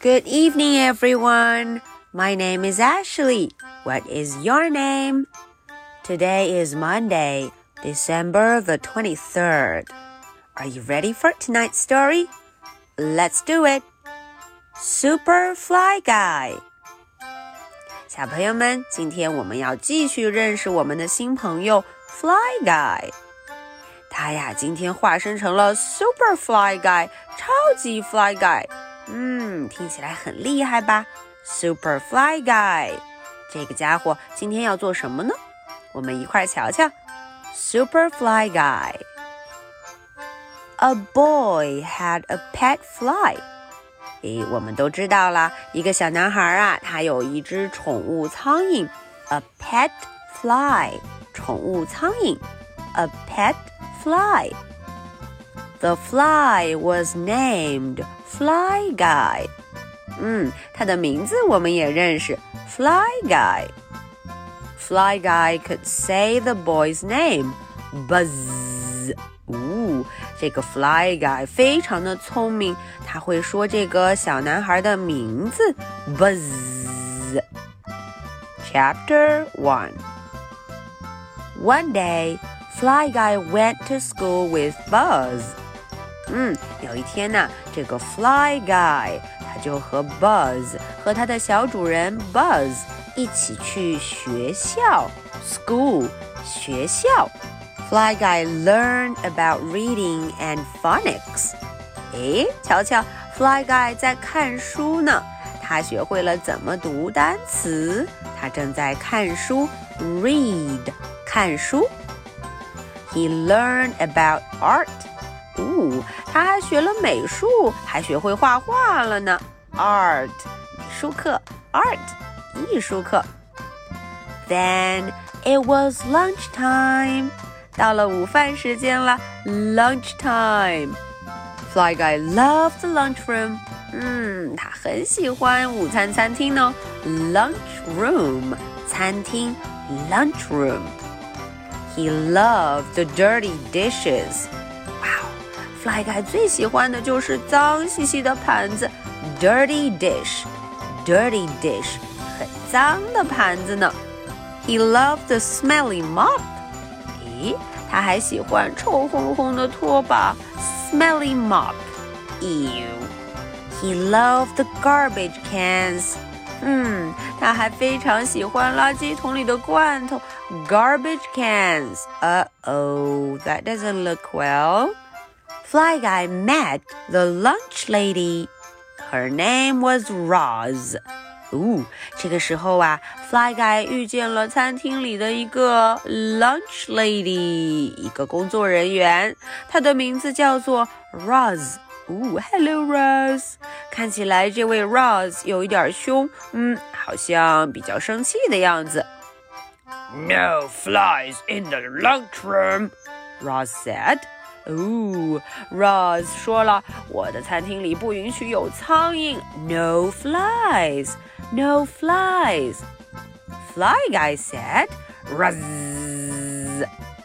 Good evening, everyone. My name is Ashley. What is your name? Today is Monday, December the 23rd. Are you ready for tonight's story? Let's do it. Super Fly Guy. 小朋友们，今天我们要继续认识我们的新朋友 Fly Guy。他呀，今天化身成了 Super Fly Guy，超级 Fly Guy。 嗯，听起来很厉害吧？Super Fly Guy，这个家伙今天要做什么呢？我们一块儿瞧瞧。Super Fly Guy。A boy had a pet fly。诶，我们都知道啦，一个小男孩啊，他有一只宠物苍蝇，a pet fly，宠物苍蝇，a pet fly. The fly was named Fly Guy. 嗯，他的名字我们也认识，Fly Guy. Fly Guy could say the boy's name, Buzz. 呜，这个 Fly Guy 非常的聪明，他会说这个小男孩的名字，Buzz. Chapter One. One day. Fly Guy went to school with Buzz. 嗯，有一天呢，这个 Fly Guy 他就和 Buzz 和他的小主人 Buzz 一起去学校 school 学校。Fly Guy learned about reading and phonics. 诶，瞧瞧，Fly Guy 在看书呢，他学会了怎么读单词。他正在看书，read 看书。He learned about art. 哦，他还学了美术，还学会画画了呢。Art，美术课；art，艺术课。Then it was lunch time. 到了午饭时间了，lunch time. Fly Guy loved the lunch room. 嗯，他很喜欢午餐餐厅呢。Lunch room，餐厅，lunch room。he loved the dirty dishes. Wow, Fly Guy 最喜欢的就是脏兮兮的盘子，dirty dish, dirty dish，很脏的盘子呢。He loved the smelly mop. 咦，他还喜欢臭烘烘的拖把，smelly mop. Ew. He loved the garbage cans. 嗯，他还非常喜欢垃圾桶里的罐头，garbage cans. Uh oh, that doesn't look well. Fly Guy met the lunch lady. Her name was Roz. 哦，这个时候啊，Fly Guy 遇见了餐厅里的一个 lunch lady，一个工作人员，她的名字叫做 Roz。哦，Hello Rose，看起来这位 Rose 有一点凶，嗯，好像比较生气的样子。No flies in the lunchroom，Rose said。 哦，Rose 说了，我的餐厅里不允许有苍蝇，No flies，No flies。Fly Guy said，Rose。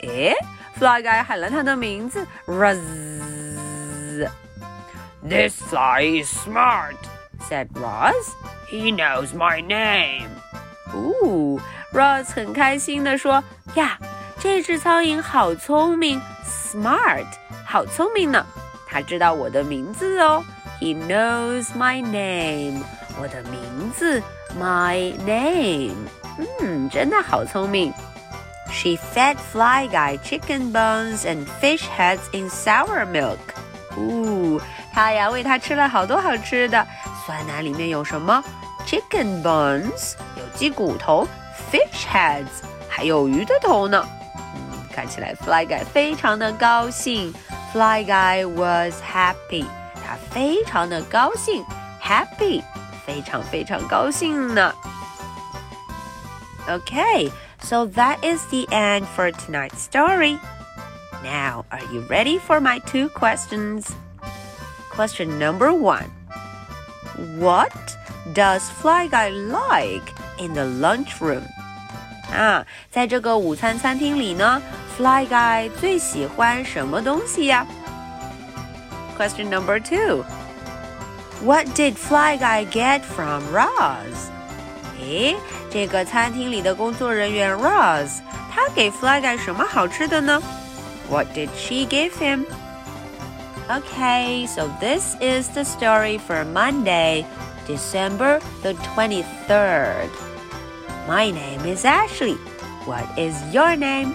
诶，Fly Guy 喊了他的名字，Rose。This fly is smart, said Roz. He knows my name. 哦，Roz 很开心地说：“呀，这只苍蝇好聪明 ，smart，好聪明呢。它知道我的名字哦。He knows my name，我的名字，my name。嗯，真的好聪明。She fed Fly Guy chicken bones and fish heads in sour milk. 哦，他呀喂他吃了好多好吃的，酸奶里面有什么？Chicken bones，有鸡骨头；fish heads，还有鱼的头呢。 嗯，看起来 Fly Guy 非常的高兴。Fly Guy was happy，他非常的高兴，happy，非常非常高兴呢。Okay, so that is the end for tonight's story. Now, are you ready for my two questions? Question number one What does Fly Guy like in the lunchroom? 啊，在这个午餐餐厅里呢 ，Fly Guy 最喜欢什么东西呀？Question number two What did Fly Guy get from Roz? 诶，这个餐厅里的工作人员 Roz，他给 Fly Guy 什么好吃的呢？What did she give him? Okay, so this is the story for Monday, December the 23rd. My name is Ashley. What is your name?